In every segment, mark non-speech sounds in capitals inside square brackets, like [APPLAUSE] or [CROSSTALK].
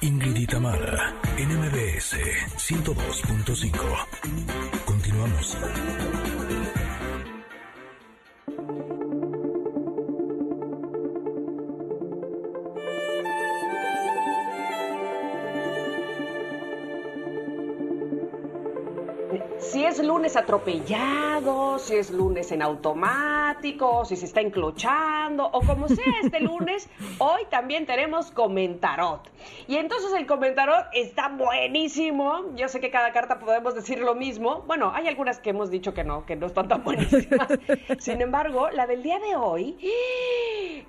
Ingrid y Tamara, NMBS 102.5. Continuamos. Si es lunes atropellado, si es lunes en automático, si se está enclochando o como sea este [LAUGHS] lunes, hoy también tenemos comentarot. Y entonces el comentarot está buenísimo. Yo sé que cada carta podemos decir lo mismo. Bueno, hay algunas que hemos dicho que no, que no están tan buenísimas. [LAUGHS] Sin embargo, la del día de hoy,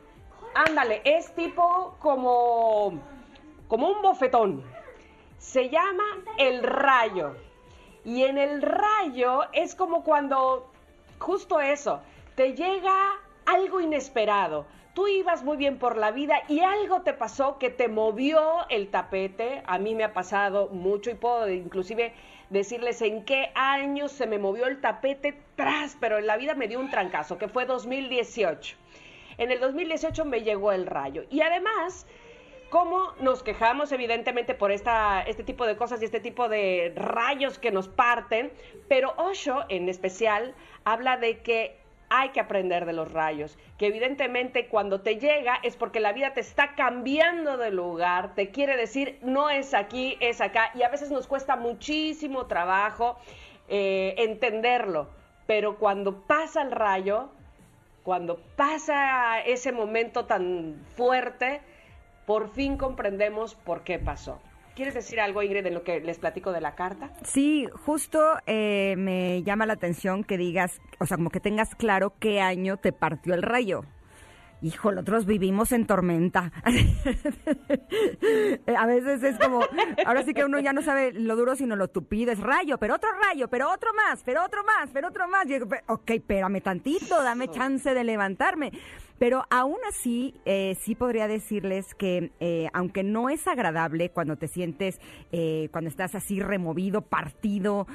ándale, es tipo como como un bofetón. Se llama el rayo. Y en el rayo es como cuando, justo eso, te llega algo inesperado. Tú ibas muy bien por la vida y algo te pasó que te movió el tapete. A mí me ha pasado mucho y puedo inclusive decirles en qué año se me movió el tapete tras, pero en la vida me dio un trancazo, que fue 2018. En el 2018 me llegó el rayo. Y además cómo nos quejamos evidentemente por esta, este tipo de cosas y este tipo de rayos que nos parten, pero Osho en especial habla de que hay que aprender de los rayos, que evidentemente cuando te llega es porque la vida te está cambiando de lugar, te quiere decir no es aquí, es acá, y a veces nos cuesta muchísimo trabajo eh, entenderlo, pero cuando pasa el rayo, cuando pasa ese momento tan fuerte, por fin comprendemos por qué pasó. ¿Quieres decir algo, Ingrid, de lo que les platico de la carta? Sí, justo eh, me llama la atención que digas, o sea, como que tengas claro qué año te partió el rayo. Hijo, nosotros vivimos en tormenta. [LAUGHS] a veces es como, ahora sí que uno ya no sabe lo duro sino lo tupido. Es rayo, pero otro rayo, pero otro más, pero otro más, pero otro más. ok, espérame tantito, dame chance de levantarme. Pero aún así, eh, sí podría decirles que, eh, aunque no es agradable cuando te sientes, eh, cuando estás así removido, partido,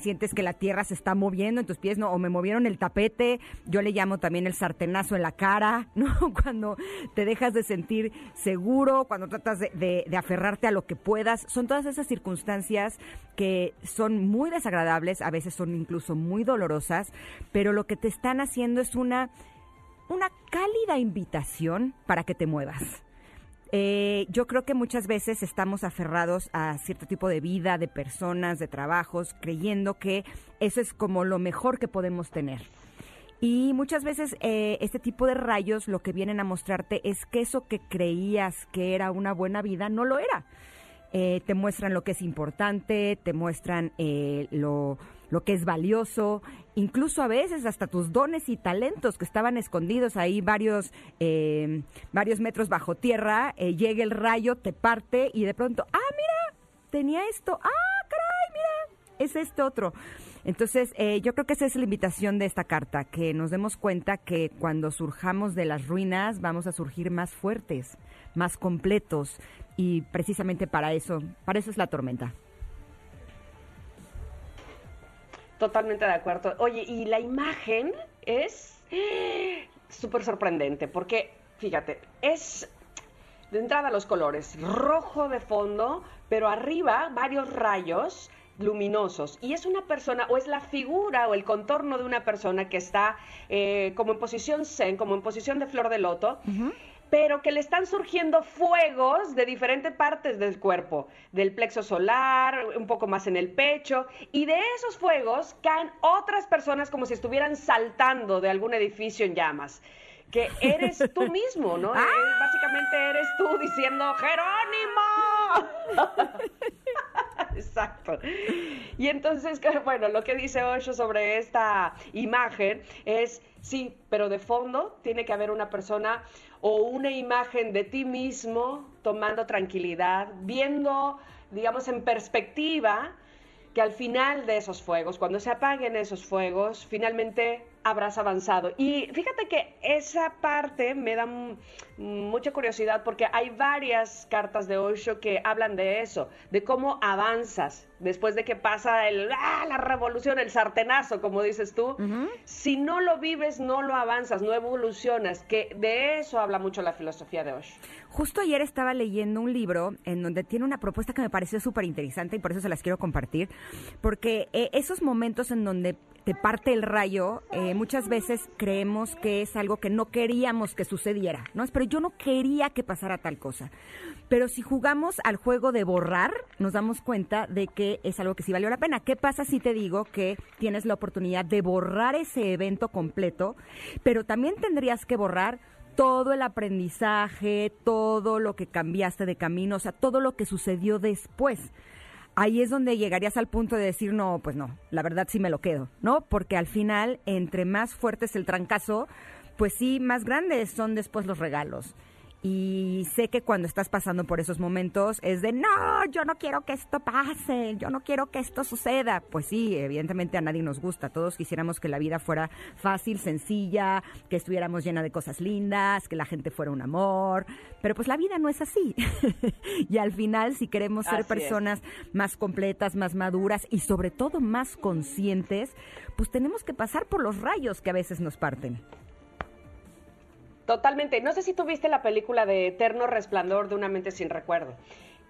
sientes que la tierra se está moviendo en tus pies, ¿no? O me movieron el tapete, yo le llamo también el sartenazo en la cara, [LAUGHS] ¿no? Cuando te dejas de sentir seguro, cuando tratas de, de aferrarte a lo que puedas. Son todas esas circunstancias que son muy desagradables, a veces son incluso muy dolorosas, pero lo que te están haciendo es una una cálida invitación para que te muevas. Eh, yo creo que muchas veces estamos aferrados a cierto tipo de vida, de personas, de trabajos, creyendo que eso es como lo mejor que podemos tener. Y muchas veces eh, este tipo de rayos lo que vienen a mostrarte es que eso que creías que era una buena vida no lo era. Eh, te muestran lo que es importante, te muestran lo lo que es valioso, incluso a veces hasta tus dones y talentos que estaban escondidos ahí varios, eh, varios metros bajo tierra, eh, llega el rayo, te parte y de pronto, ah, mira, tenía esto, ah, caray, mira, es este otro. Entonces, eh, yo creo que esa es la invitación de esta carta, que nos demos cuenta que cuando surjamos de las ruinas vamos a surgir más fuertes, más completos, y precisamente para eso, para eso es la tormenta. Totalmente de acuerdo. Oye, y la imagen es súper sorprendente, porque, fíjate, es de entrada los colores, rojo de fondo, pero arriba varios rayos luminosos. Y es una persona, o es la figura o el contorno de una persona que está eh, como en posición zen, como en posición de flor de loto pero que le están surgiendo fuegos de diferentes partes del cuerpo, del plexo solar, un poco más en el pecho, y de esos fuegos caen otras personas como si estuvieran saltando de algún edificio en llamas. Que eres tú [LAUGHS] mismo, ¿no? ¡Ah! Básicamente eres tú diciendo, Jerónimo. [LAUGHS] Exacto. Y entonces, [LAUGHS] bueno, lo que dice Osho sobre esta imagen es, sí, pero de fondo tiene que haber una persona o una imagen de ti mismo tomando tranquilidad, viendo, digamos, en perspectiva que al final de esos fuegos, cuando se apaguen esos fuegos, finalmente habrás avanzado. Y fíjate que esa parte me da mucha curiosidad porque hay varias cartas de Osho que hablan de eso, de cómo avanzas después de que pasa el, ¡ah! la revolución, el sartenazo, como dices tú. Si no lo vives, no lo avanzas, no evolucionas, que de eso habla mucho la filosofía de Osho. Justo ayer estaba leyendo un libro en donde tiene una propuesta que me pareció súper interesante y por eso se las quiero compartir, porque eh, esos momentos en donde te parte el rayo, eh, muchas veces creemos que es algo que no queríamos que sucediera, ¿no? Pero yo no quería que pasara tal cosa. Pero si jugamos al juego de borrar, nos damos cuenta de que es algo que sí valió la pena. ¿Qué pasa si te digo que tienes la oportunidad de borrar ese evento completo, pero también tendrías que borrar todo el aprendizaje, todo lo que cambiaste de camino, o sea, todo lo que sucedió después? Ahí es donde llegarías al punto de decir, no, pues no, la verdad sí me lo quedo, ¿no? Porque al final, entre más fuerte es el trancazo, pues sí, más grandes son después los regalos. Y sé que cuando estás pasando por esos momentos es de, no, yo no quiero que esto pase, yo no quiero que esto suceda. Pues sí, evidentemente a nadie nos gusta, todos quisiéramos que la vida fuera fácil, sencilla, que estuviéramos llena de cosas lindas, que la gente fuera un amor, pero pues la vida no es así. [LAUGHS] y al final, si queremos ser personas más completas, más maduras y sobre todo más conscientes, pues tenemos que pasar por los rayos que a veces nos parten. Totalmente. No sé si tuviste la película de Eterno Resplandor de una mente sin recuerdo,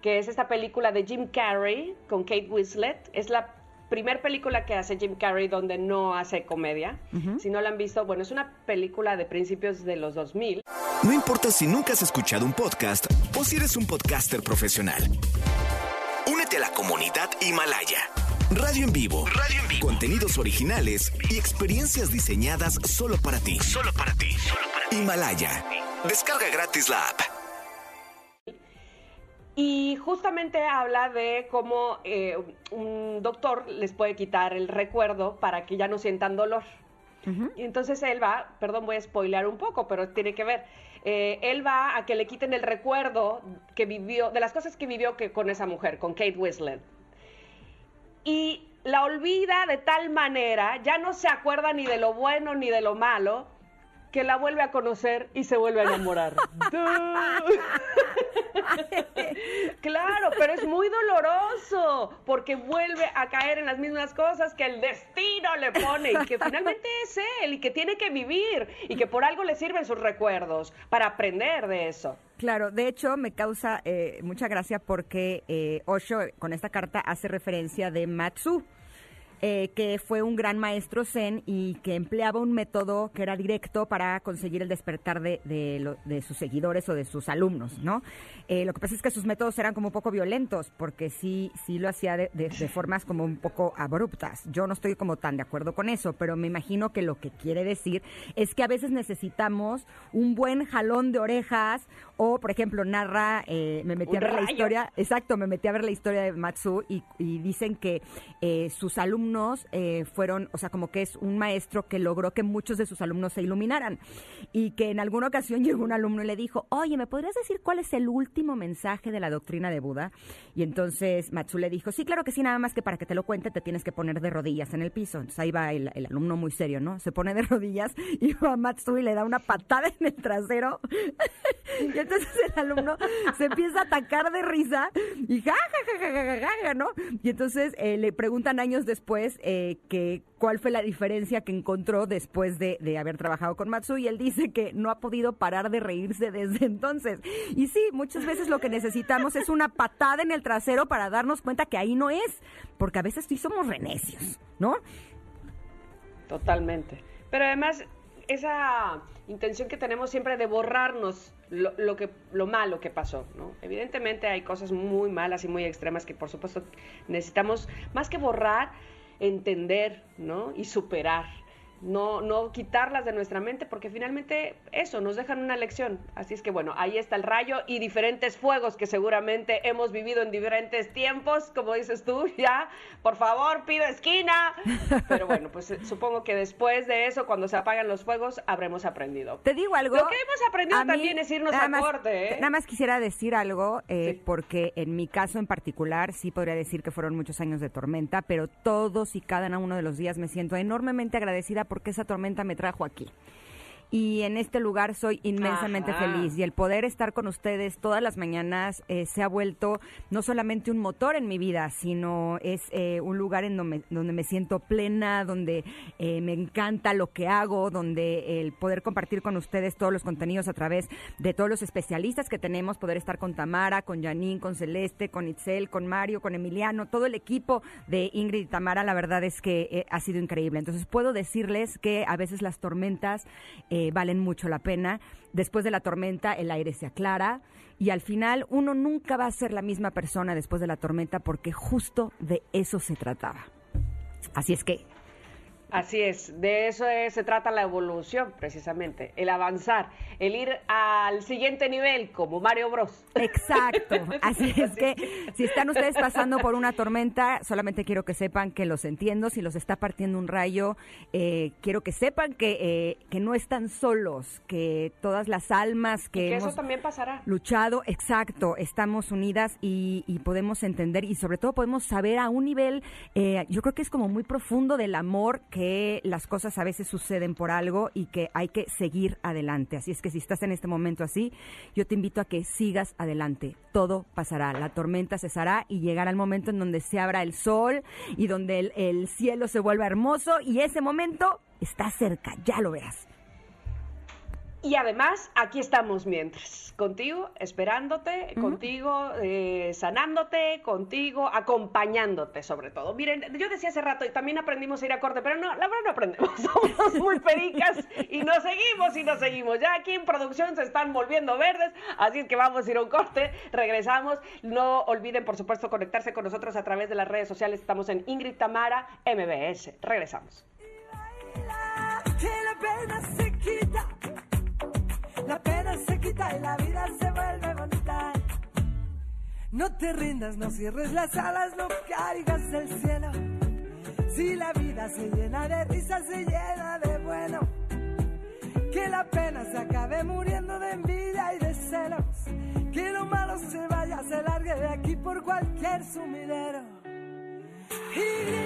que es esta película de Jim Carrey con Kate Winslet. Es la primer película que hace Jim Carrey donde no hace comedia. Si no la han visto, bueno, es una película de principios de los 2000. No importa si nunca has escuchado un podcast o si eres un podcaster profesional. Únete a la comunidad Himalaya. Radio en vivo. Radio en vivo. Contenidos originales y experiencias diseñadas solo para ti. Solo para ti. Solo Himalaya. Descarga gratis la app. Y justamente habla de cómo eh, un doctor les puede quitar el recuerdo para que ya no sientan dolor. Y entonces él va, perdón, voy a spoilear un poco, pero tiene que ver. Eh, él va a que le quiten el recuerdo que vivió, de las cosas que vivió que, con esa mujer, con Kate Winslet. Y la olvida de tal manera, ya no se acuerda ni de lo bueno ni de lo malo, que la vuelve a conocer y se vuelve a enamorar. [LAUGHS] claro, pero es muy doloroso porque vuelve a caer en las mismas cosas que el destino le pone y que finalmente es él y que tiene que vivir y que por algo le sirven sus recuerdos para aprender de eso. Claro, de hecho me causa eh, mucha gracia porque eh, Osho con esta carta hace referencia de Matsu. Eh, que fue un gran maestro zen y que empleaba un método que era directo para conseguir el despertar de, de, sus seguidores o de sus alumnos, ¿no? Eh, lo que pasa es que sus métodos eran como un poco violentos, porque sí, sí lo hacía de, de, formas como un poco abruptas. Yo no estoy como tan de acuerdo con eso, pero me imagino que lo que quiere decir es que a veces necesitamos un buen jalón de orejas o, por ejemplo, narra, eh, me metí a ver la historia, exacto, me metí a ver la historia de Matsu y, y dicen que sus alumnos eh, fueron, o sea, como que es un maestro que logró que muchos de sus alumnos se iluminaran y que en alguna ocasión [LAUGHS] llegó un alumno y le dijo, oye, ¿me podrías decir cuál es el último mensaje de la doctrina de Buda? Y entonces Matsu le dijo, sí, claro que sí, nada más que para que te lo cuente te tienes que poner de rodillas en el piso. Entonces ahí va el, alumno muy serio, ¿no? Se pone de [LAUGHS] rodillas y [LAUGHS] va a Matsu y le da una patada en el trasero. y entonces el alumno se empieza a atacar de risa y ja, ja, ja, ja, ja, ja, ¿no? Y entonces eh, le preguntan años después eh, que cuál fue la diferencia que encontró después de, haber trabajado con Matsu y él dice que no ha podido parar de reírse desde [LAUGHS] entonces. Y sí, muchas veces lo que necesitamos es una patada en el trasero para darnos cuenta que ahí no es, porque a veces sí somos renecios, ¿no? Totalmente. Pero además, esa intención que tenemos siempre de borrarnos lo, que, lo malo que pasó, ¿no? Evidentemente hay cosas muy malas y muy extremas que por supuesto necesitamos más que borrar, entender, ¿no? Y superar no, no quitarlas de nuestra mente, porque finalmente eso, nos dejan una lección. Así es que bueno, ahí está el rayo y diferentes fuegos que seguramente hemos vivido en diferentes tiempos, como dices tú, [LAUGHS] ya, por favor, pido esquina. Pero bueno, pues eh, supongo que después de eso, cuando se apagan los fuegos, habremos aprendido. Te digo algo. Lo que hemos aprendido también es irnos a corte. ¿eh? Nada más quisiera decir algo, eh, porque en mi caso en particular, sí podría decir que fueron muchos años de tormenta, pero todos y cada uno de los días me siento enormemente agradecida porque esa tormenta me trajo aquí y en este lugar soy inmensamente Ajá. feliz y el poder estar con ustedes todas las mañanas eh, se ha vuelto no solamente un motor en mi vida, sino es eh, un lugar en donde, donde me siento plena, donde eh, me encanta lo que hago, donde el poder compartir con ustedes todos los contenidos a través de todos los especialistas que tenemos, poder estar con Tamara, con Janine, con Celeste, con Itzel, con Mario, con Emiliano, todo el equipo de Ingrid y Tamara, la verdad es que eh, ha sido increíble. Entonces puedo decirles que a veces las tormentas eh, valen mucho la pena. Después de la tormenta el aire se aclara y al final uno nunca va a ser la misma persona después de la tormenta porque justo de eso se trataba. Así es que Así es, de eso es- se trata la evolución, precisamente, el avanzar, el ir al siguiente nivel, como Mario Bros. Exacto. [LAUGHS] Así es que si están ustedes pasando por una tormenta, solamente quiero que sepan que los entiendo. Si los está partiendo un rayo, eh, quiero que sepan que, eh, que no están solos, que todas las almas que, Que eso hemos también pasará. luchado, exacto, estamos unidas y, y podemos entender y sobre todo podemos saber a un nivel, eh, yo creo que es como muy profundo del amor que las cosas a veces suceden por algo y que hay que seguir adelante. Así es que si estás en este momento así, yo te invito a que sigas adelante. Todo pasará, la tormenta cesará y llegará el momento en donde se abra el sol y donde el, el cielo se vuelva hermoso y ese momento está cerca, ya lo verás. Y además, aquí estamos mientras, contigo, esperándote, contigo, eh, sanándote, contigo, acompañándote sobre todo. Miren, yo decía hace rato, y también aprendimos a ir a corte, pero no, la verdad no aprendemos, [LAUGHS] somos muy pericas y nos seguimos y nos seguimos. Ya aquí en producción se están volviendo verdes, así es que vamos a ir a un corte, regresamos. No olviden, por supuesto, conectarse con nosotros a través de las redes sociales, estamos en Ingrid Tamara MBS. Regresamos. Y la vida se vuelve bonita. No te rindas, no cierres las alas, no caigas del cielo. Si la vida se llena de risas, se llena de bueno. Que la pena se acabe muriendo de envidia y de celos. Que lo malo se vaya, se largue de aquí por cualquier sumidero. Y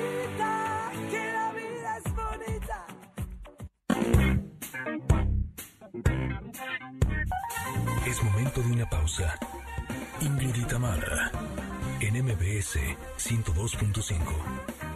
Es momento de una pausa. Ingrid en MBS 102.5.